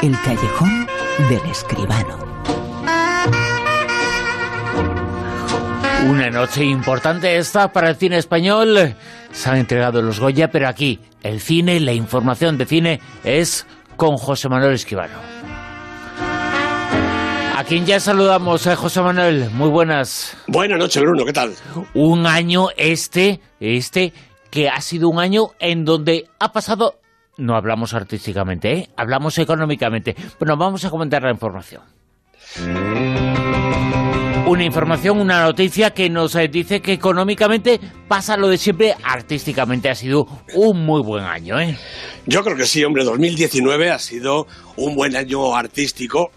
El callejón del escribano. Una noche importante esta para el cine español. Se han entregado los Goya, pero aquí el cine, la información de cine es con José Manuel Escribano. A quien ya saludamos, a eh, José Manuel. Muy buenas. Buenas noches, Bruno. ¿Qué tal? Un año este, este, que ha sido un año en donde ha pasado no hablamos artísticamente, ¿eh? hablamos económicamente. Bueno, vamos a comentar la información. Una información, una noticia que nos eh, dice que económicamente pasa lo de siempre, artísticamente ha sido un muy buen año. ¿eh? Yo creo que sí, hombre, 2019 ha sido un buen año artístico.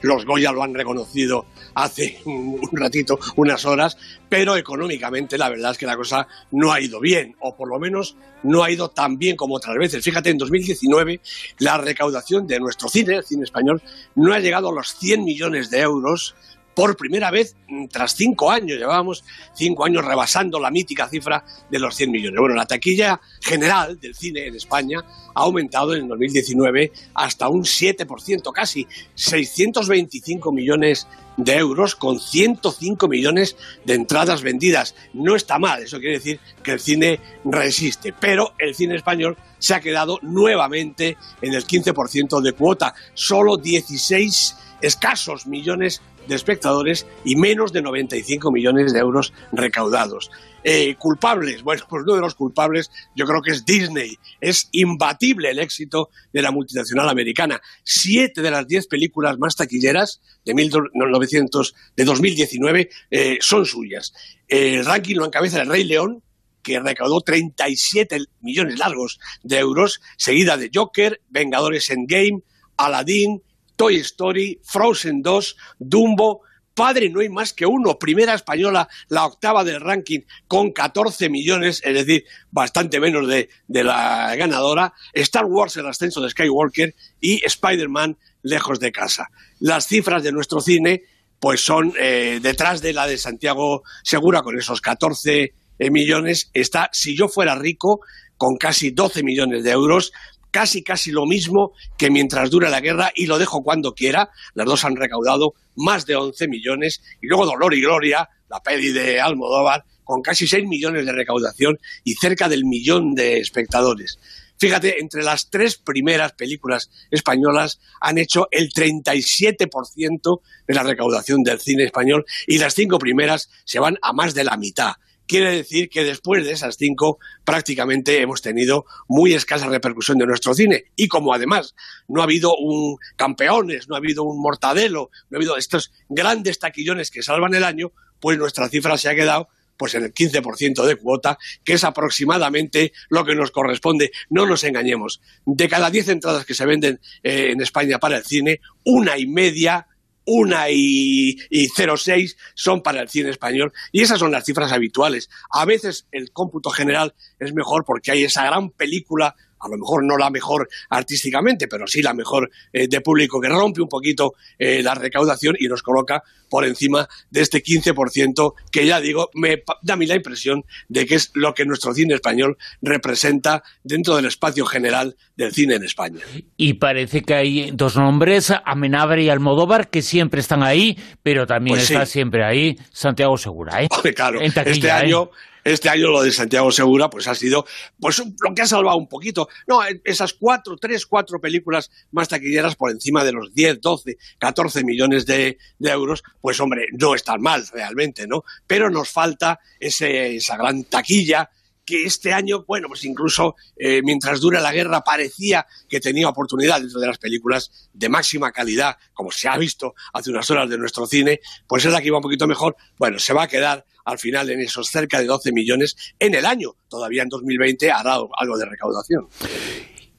Los Goya lo han reconocido hace un ratito, unas horas, pero económicamente la verdad es que la cosa no ha ido bien, o por lo menos no ha ido tan bien como otras veces. Fíjate, en 2019 la recaudación de nuestro cine, el cine español, no ha llegado a los 100 millones de euros por primera vez mm, tras cinco años. Llevábamos cinco años rebasando la mítica cifra de los 100 millones. Bueno, la taquilla general del cine en España ha aumentado en el 2019 hasta un 7%, casi 625 millones de euros con 105 millones de entradas vendidas. No está mal, eso quiere decir que el cine resiste, pero el cine español se ha quedado nuevamente en el 15% de cuota, solo 16 escasos millones de espectadores y menos de 95 millones de euros recaudados. Eh, culpables, bueno, pues uno de los culpables yo creo que es Disney. Es imbatible el éxito de la multinacional americana. Siete de las diez películas más taquilleras de, 1900, de 2019 eh, son suyas. El ranking lo encabeza el Rey León, que recaudó 37 millones largos de euros, seguida de Joker, Vengadores Endgame, Aladdin, Toy Story, Frozen 2, Dumbo, Padre no hay más que uno, primera española, la octava del ranking, con 14 millones, es decir, bastante menos de, la ganadora, Star Wars, el ascenso de Skywalker y Spider-Man, lejos de casa. Las cifras de nuestro cine, pues son eh, detrás de la de Santiago Segura, con esos 14 eh, millones, está Si yo fuera rico, con casi 12 millones de euros, casi casi lo mismo que mientras dura la guerra y lo dejo cuando quiera. Las dos han recaudado más de 11 millones y luego Dolor y Gloria, la peli de Almodóvar, con casi 6 millones de recaudación y cerca del millón de espectadores. Fíjate, entre las tres primeras películas españolas han hecho el 37% de la recaudación del cine español y las cinco primeras se van a más de la mitad quiere decir que después de esas cinco prácticamente hemos tenido muy escasa repercusión de nuestro cine. Y como además no ha habido un campeones, no ha habido un mortadelo, no ha habido estos grandes taquillones que salvan el año, pues nuestra cifra se ha quedado pues en el 15% de cuota, que es aproximadamente lo que nos corresponde. No nos engañemos. De cada 10 entradas que se venden eh, en España para el cine, una y media una y, y 0,6 son para el cine español y esas son las cifras habituales. A veces el cómputo general es mejor porque hay esa gran película a lo mejor no la mejor artísticamente, pero sí la mejor eh, de público, que rompe un poquito eh, la recaudación y nos coloca por encima de este 15%, que ya digo, me da a mí la impresión de que es lo que nuestro cine español representa dentro del espacio general del cine en España. Y parece que hay dos nombres, Amenabre y Almodóvar, que siempre están ahí, pero también pues está siempre ahí Santiago Segura. ¿eh? claro, este año este año lo de Santiago Segura pues ha sido pues lo que ha salvado un poquito. No, esas cuatro, tres, cuatro películas más taquilleras por encima de los 10, 12, 14 millones de, euros, pues hombre, no están mal realmente, ¿no? Pero nos falta ese, esa gran taquilla que este año, bueno, pues incluso eh, mientras dura la guerra parecía que tenía oportunidad dentro de las películas de máxima calidad, como se ha visto hace unas horas de nuestro cine, pues es la que iba un poquito mejor. Bueno, se va a quedar al final en esos cerca de 12 millones en el año. Todavía en 2020 hará algo de recaudación.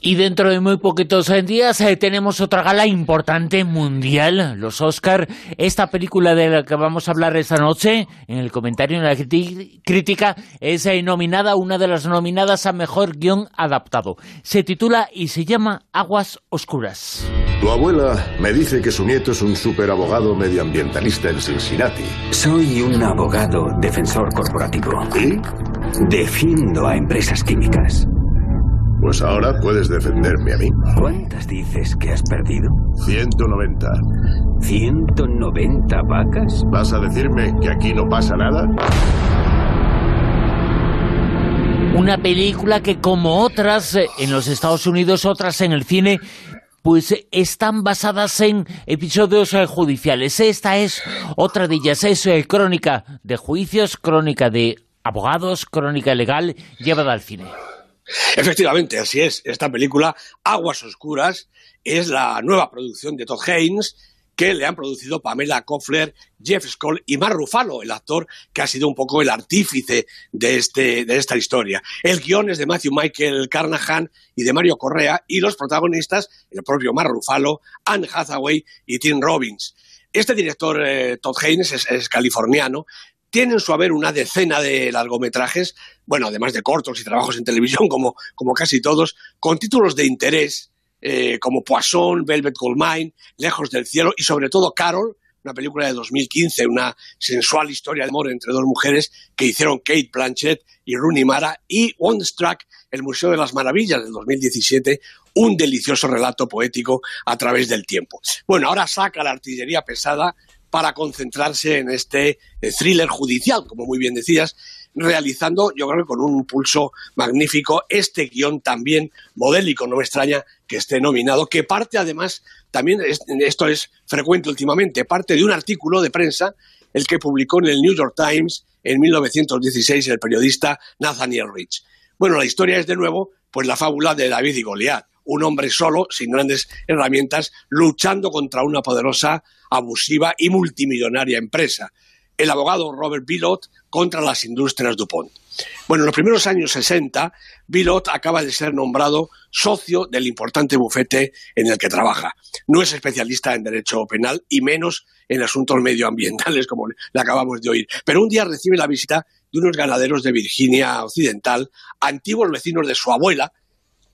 Y dentro de muy poquitos días eh, tenemos otra gala importante mundial, los Oscar. Esta película de la que vamos a hablar esta noche, en el comentario, en la crítica, es eh, nominada, una de las nominadas a Mejor Guión Adaptado. Se titula y se llama Aguas Oscuras. Tu abuela me dice que su nieto es un superabogado medioambientalista en Cincinnati. Soy un abogado defensor corporativo. ¿Y? Defiendo a empresas químicas. Pues ahora puedes defenderme a mí. ¿Cuántas dices que has perdido? 190. ¿190 vacas? ¿Vas a decirme que aquí no pasa nada? Una película que como otras eh, en los Estados Unidos, otras en el cine, pues eh, están basadas en episodios eh, judiciales. Esta es otra de ellas, es crónica de juicios, crónica de abogados, crónica legal llevada al cine. Efectivamente, así es. Esta película, Aguas Oscuras, es la nueva producción de Todd Haynes que le han producido Pamela Koffler, Jeff Skoll y Mark Ruffalo, el actor que ha sido un poco el artífice de, este, de esta historia. El guion es de Matthew Michael Carnahan y de Mario Correa y los protagonistas, el propio Mark Ruffalo, Anne Hathaway y Tim Robbins. Este director, eh, Todd Haynes, es, californiano, tiene en su haber una decena de largometrajes, bueno, además de cortos y trabajos en televisión, como, como casi todos, con títulos de interés eh, como Poisson, Velvet Goldmine, Lejos del Cielo y sobre todo Carol, una película de 2015, una sensual historia de amor entre dos mujeres que hicieron Kate Blanchett y Rooney Mara, y Wonderstruck, el Museo de las Maravillas del 2017, un delicioso relato poético a través del tiempo. Bueno, ahora saca la artillería pesada para concentrarse en este eh, thriller judicial, como muy bien decías, realizando, yo creo que con un pulso magnífico, este guion también modélico, no me extraña que esté nominado, que parte además, también esto es frecuente últimamente, parte de un artículo de prensa, el que publicó en el New York Times en 1916 el periodista Nathaniel Rich. Bueno, la historia es de nuevo, pues la fábula de David y Goliat, un hombre solo, sin grandes herramientas, luchando contra una poderosa, abusiva y multimillonaria empresa el abogado Robert Billot contra las industrias DuPont. Bueno, en los primeros años 60, Billot acaba de ser nombrado socio del importante bufete en el que trabaja. No es especialista en derecho penal y menos en asuntos medioambientales, como le acabamos de oír. Pero un día recibe la visita de unos ganaderos de Virginia Occidental, antiguos vecinos de su abuela,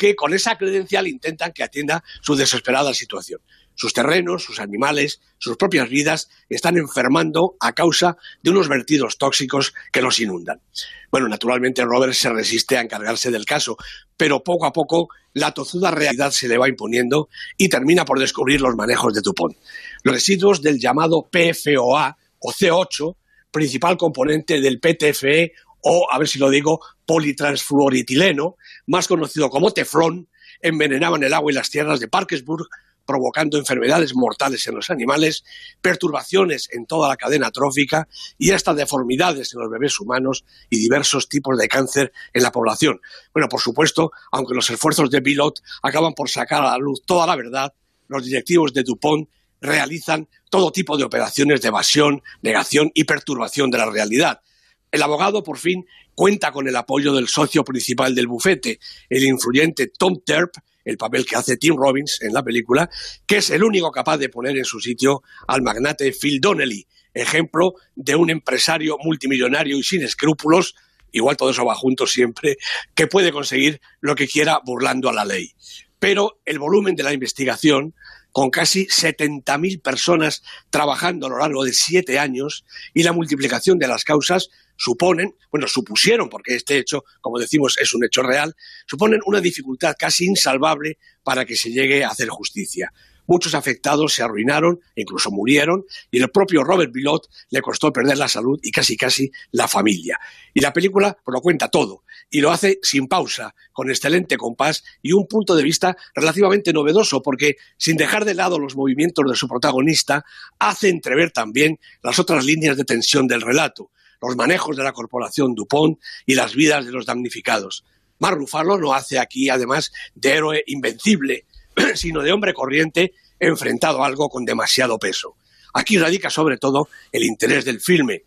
que con esa credencial intentan que atienda su desesperada situación. Sus terrenos, sus animales, sus propias vidas están enfermando a causa de unos vertidos tóxicos que los inundan. Bueno, naturalmente Robert se resiste a encargarse del caso, pero poco a poco la tozuda realidad se le va imponiendo y termina por descubrir los manejos de Tupón. Los residuos del llamado PFOA o C8, principal componente del PTFE o, a ver si lo digo, politransfluoritileno, más conocido como teflón, envenenaban el agua y las tierras de Parkersburg, provocando enfermedades mortales en los animales, perturbaciones en toda la cadena trófica y hasta deformidades en los bebés humanos y diversos tipos de cáncer en la población. Bueno, por supuesto, aunque los esfuerzos de Pilot acaban por sacar a la luz toda la verdad, los directivos de Dupont realizan todo tipo de operaciones de evasión, negación y perturbación de la realidad. El abogado, por fin, cuenta con el apoyo del socio principal del bufete, el influyente Tom Terp, el papel que hace Tim Robbins en la película, que es el único capaz de poner en su sitio al magnate Phil Donnelly, ejemplo de un empresario multimillonario y sin escrúpulos, igual todo eso va junto siempre, que puede conseguir lo que quiera burlando a la ley. Pero el volumen de la investigación, con casi 70.000 personas trabajando a lo largo de siete años y la multiplicación de las causas, suponen, bueno, supusieron, porque este hecho, como decimos, es un hecho real, suponen una dificultad casi insalvable para que se llegue a hacer justicia. Muchos afectados se arruinaron, incluso murieron, y el propio Robert Bilot le costó perder la salud y casi casi la familia. Y la película lo cuenta todo, y lo hace sin pausa, con excelente compás y un punto de vista relativamente novedoso, porque sin dejar de lado los movimientos de su protagonista, hace entrever también las otras líneas de tensión del relato los manejos de la corporación Dupont y las vidas de los damnificados. Mar Rufalo no hace aquí, además, de héroe invencible, sino de hombre corriente enfrentado a algo con demasiado peso. Aquí radica sobre todo el interés del filme.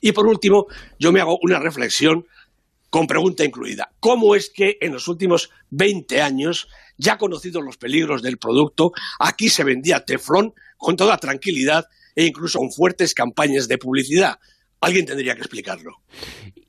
Y por último, yo me hago una reflexión con pregunta incluida. ¿Cómo es que en los últimos 20 años, ya conocidos los peligros del producto, aquí se vendía teflón con toda tranquilidad e incluso con fuertes campañas de publicidad? Alguien tendría que explicarlo.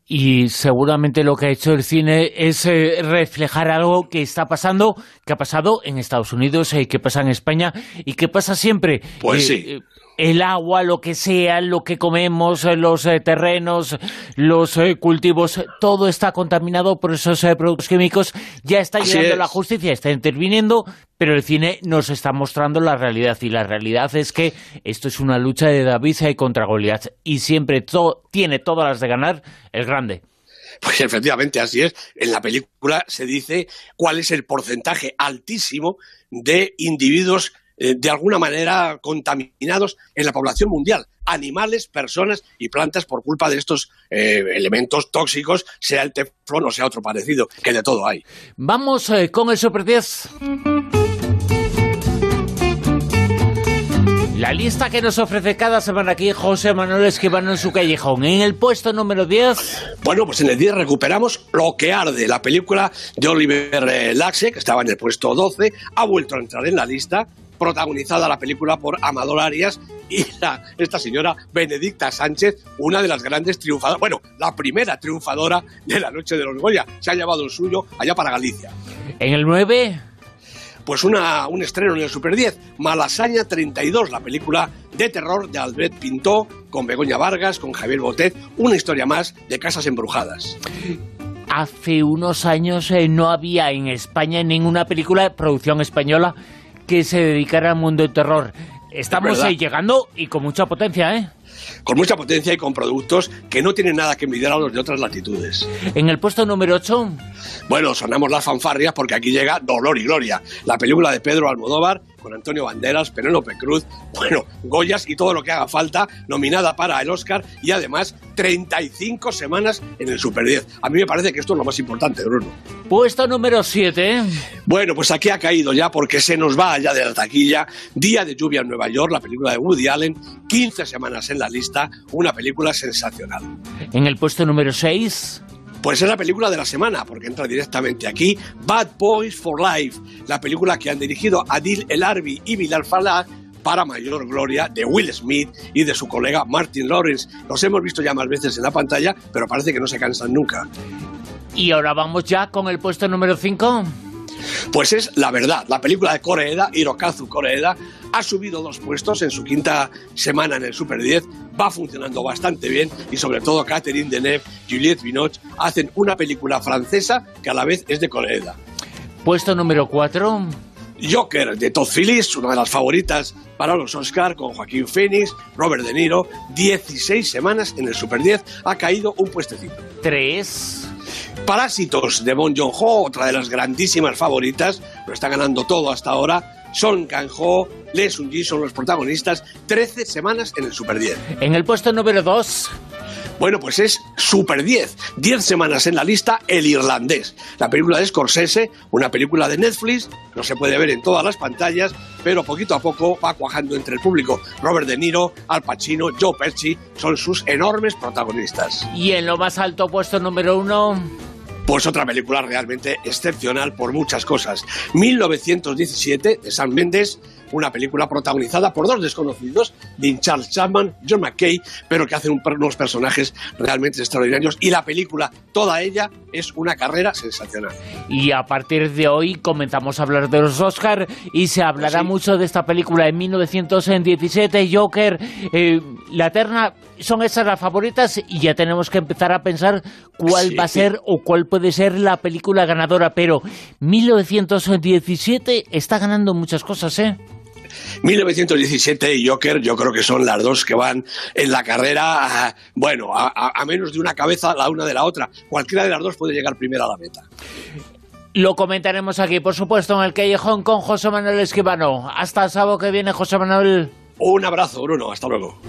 Y seguramente lo que ha hecho el cine es eh, reflejar algo que está pasando, que ha pasado en Estados Unidos, y eh, que pasa en España y que pasa siempre. Pues sí. El agua, lo que sea, lo que comemos, eh, los eh, terrenos, los eh, cultivos, todo está contaminado por esos productos químicos. Ya está llegando la justicia, está interviniendo, pero el cine nos está mostrando la realidad. Y la realidad es que esto es una lucha de David contra Goliat. Y siempre tiene todas las de ganar el grande. Pues efectivamente, así es. En la película se dice cuál es el porcentaje altísimo de individuos eh, de alguna manera contaminados en la población mundial. Animales, personas y plantas por culpa de estos eh, elementos tóxicos, sea el teflón o sea otro parecido, que de todo hay. Vamos eh, con el Super 10. La lista que nos ofrece cada semana aquí José Manuel Esquivano en su callejón. En el puesto número 10. Bueno, pues en el 10 recuperamos Lo que arde, la película de Oliver Laxe, que estaba en el puesto 12, ha vuelto a entrar en la lista, protagonizada la película por Amador Arias y esta señora Benedicta Sánchez, una de las grandes triunfadoras, bueno, la primera triunfadora de la Noche de los Goya. Se ha llevado el suyo allá para Galicia. En el 9 pues una, un estreno en el Super 10, Malasaña 32, la película de terror de Albert Pintó, con Begoña Vargas, con Javier Botet, una historia más de casas embrujadas. Hace unos años eh, no había en España ninguna película de producción española que se dedicara al mundo del terror. Estamos ahí llegando y con mucha potencia, ¿eh? Con mucha potencia y con productos que no tienen nada que envidiar a los de otras latitudes. En el puesto número 8. Bueno, sonamos las fanfarrias porque aquí llega Dolor y Gloria, la película de Pedro Almodóvar con Antonio Banderas, Penélope Cruz, bueno, Goyas y todo lo que haga falta, nominada para el Oscar y además 35 semanas en el Super 10. A mí me parece que esto es lo más importante, Bruno. Puesto número 7. Bueno, pues aquí ha caído ya porque se nos va allá de la taquilla. Día de lluvia en Nueva York, la película de Woody Allen, 15 semanas en la lista, una película sensacional. En el puesto número 6. Pues es la película de la semana, porque entra directamente aquí, Bad Boys for Life, la película que han dirigido Adil El Arbi y Bilal Falah para mayor gloria de Will Smith y de su colega Martin Lawrence. Los hemos visto ya más veces en la pantalla, pero parece que no se cansan nunca. Y ahora vamos ya con el puesto número 5. Pues es la verdad, la película de Koreeda, Hirokazu Koreeda, ha subido dos puestos en su quinta semana en el Super 10, va funcionando bastante bien y sobre todo Catherine Deneuve, Juliette Binoche hacen una película francesa que a la vez es de Koreeda. Puesto número 4. Joker de Todd Phillips, una de las favoritas para los Oscar, con Joaquín Phoenix, Robert De Niro, 16 semanas en el Super 10, ha caído un puestecito. 3. Parásitos de Bon Joon-ho, otra de las grandísimas favoritas, lo está ganando todo hasta ahora. Son Kang-ho, Lee Sun-ji son los protagonistas, 13 semanas en el Super 10. En el puesto número 2. Bueno, pues es Super 10. 10 semanas en la lista, El Irlandés. La película de Scorsese, una película de Netflix, no se puede ver en todas las pantallas, pero poquito a poco va cuajando entre el público. Robert De Niro, Al Pacino, Joe Pesci son sus enormes protagonistas. Y en lo más alto puesto número 1... Pues otra película realmente excepcional por muchas cosas. 1917 de Sam Mendes, una película protagonizada por dos desconocidos, Dean Charles Chapman, John McKay, pero que hacen unos personajes realmente extraordinarios y la película, toda ella, es una carrera sensacional. Y a partir de hoy comenzamos a hablar de los Oscar y se hablará mucho de esta película de 1917, Joker, eh, La Eterna, son esas las favoritas y ya tenemos que empezar a pensar cuál va a ser o cuál puede ser la película ganadora, pero 1917 está ganando muchas cosas, ¿eh? 1917 y Joker, yo creo que son las dos que van en la carrera, bueno, a, menos de una cabeza la una de la otra. Cualquiera de las dos puede llegar primero a la meta. Lo comentaremos aquí, por supuesto, en el Callejón con José Manuel Esquivano. Hasta el sábado que viene, José Manuel. Un abrazo, Bruno. Hasta luego.